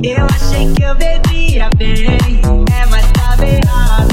Eu achei que eu bebia bem, é, mas tá errado.